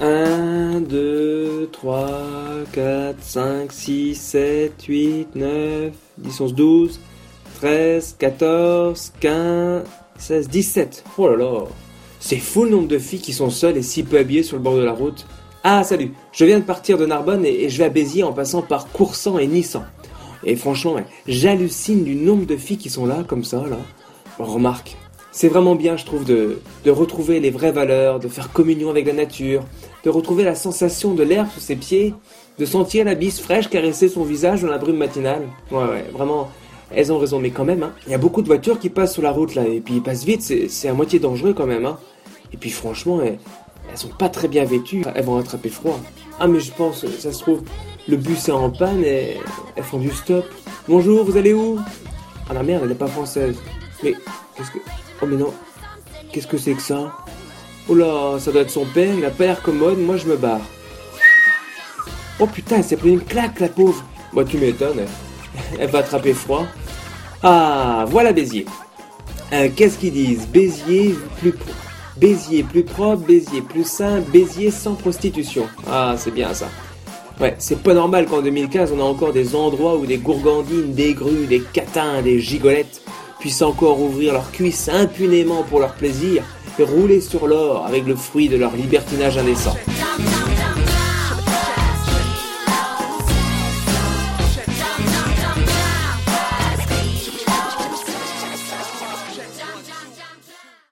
1, 2, 3, 4, 5, 6, 7, 8, 9, 10, 11, 12, 13, 14, 15, 16, 17. Oh là là C'est fou le nombre de filles qui sont seules et si peu habillées sur le bord de la route. Ah salut, je viens de partir de Narbonne et, je vais à Béziers en passant par Coursan et Nissan. Et franchement, j'hallucine du nombre de filles qui sont là, comme ça, là. Remarque, c'est vraiment bien, je trouve, de, retrouver les vraies valeurs, de faire communion avec la nature, de retrouver la sensation de l'herbe sous ses pieds, de sentir la bise fraîche caresser son visage dans la brume matinale. Ouais, ouais, vraiment, elles ont raison, mais quand même, hein, il y a beaucoup de voitures qui passent sur la route, là, et puis ils passent vite, c'est à moitié dangereux quand même, hein. Et puis franchement, elles, elles sont pas très bien vêtues, elles vont attraper froid. Ah, mais je pense, ça se trouve, le bus est en panne et elles font du stop. Bonjour, vous allez où? Ah la merde, elle n'est pas française. Mais qu'est-ce que. Oh mais non. Qu'est-ce que c'est que ça Oh ça doit être son père, il a pas l'air commode, moi je me barre. Oh putain, elle s'est pris une claque la pauvre. Moi tu m'étonnes, elle, elle va attraper froid. Ah, voilà Béziers. Euh, Qu'est-ce qu'ils disent? Béziers plus pro- Béziers plus propre, Béziers plus sain, Béziers sans prostitution. Ah, c'est bien ça. Ouais, c'est pas normal qu'en 2015 on a encore des endroits où des gourgandines, des grues, des catins, des gigolettes puissent encore ouvrir leurs cuisses impunément pour leur plaisir et rouler sur l'or avec le fruit de leur libertinage indécent.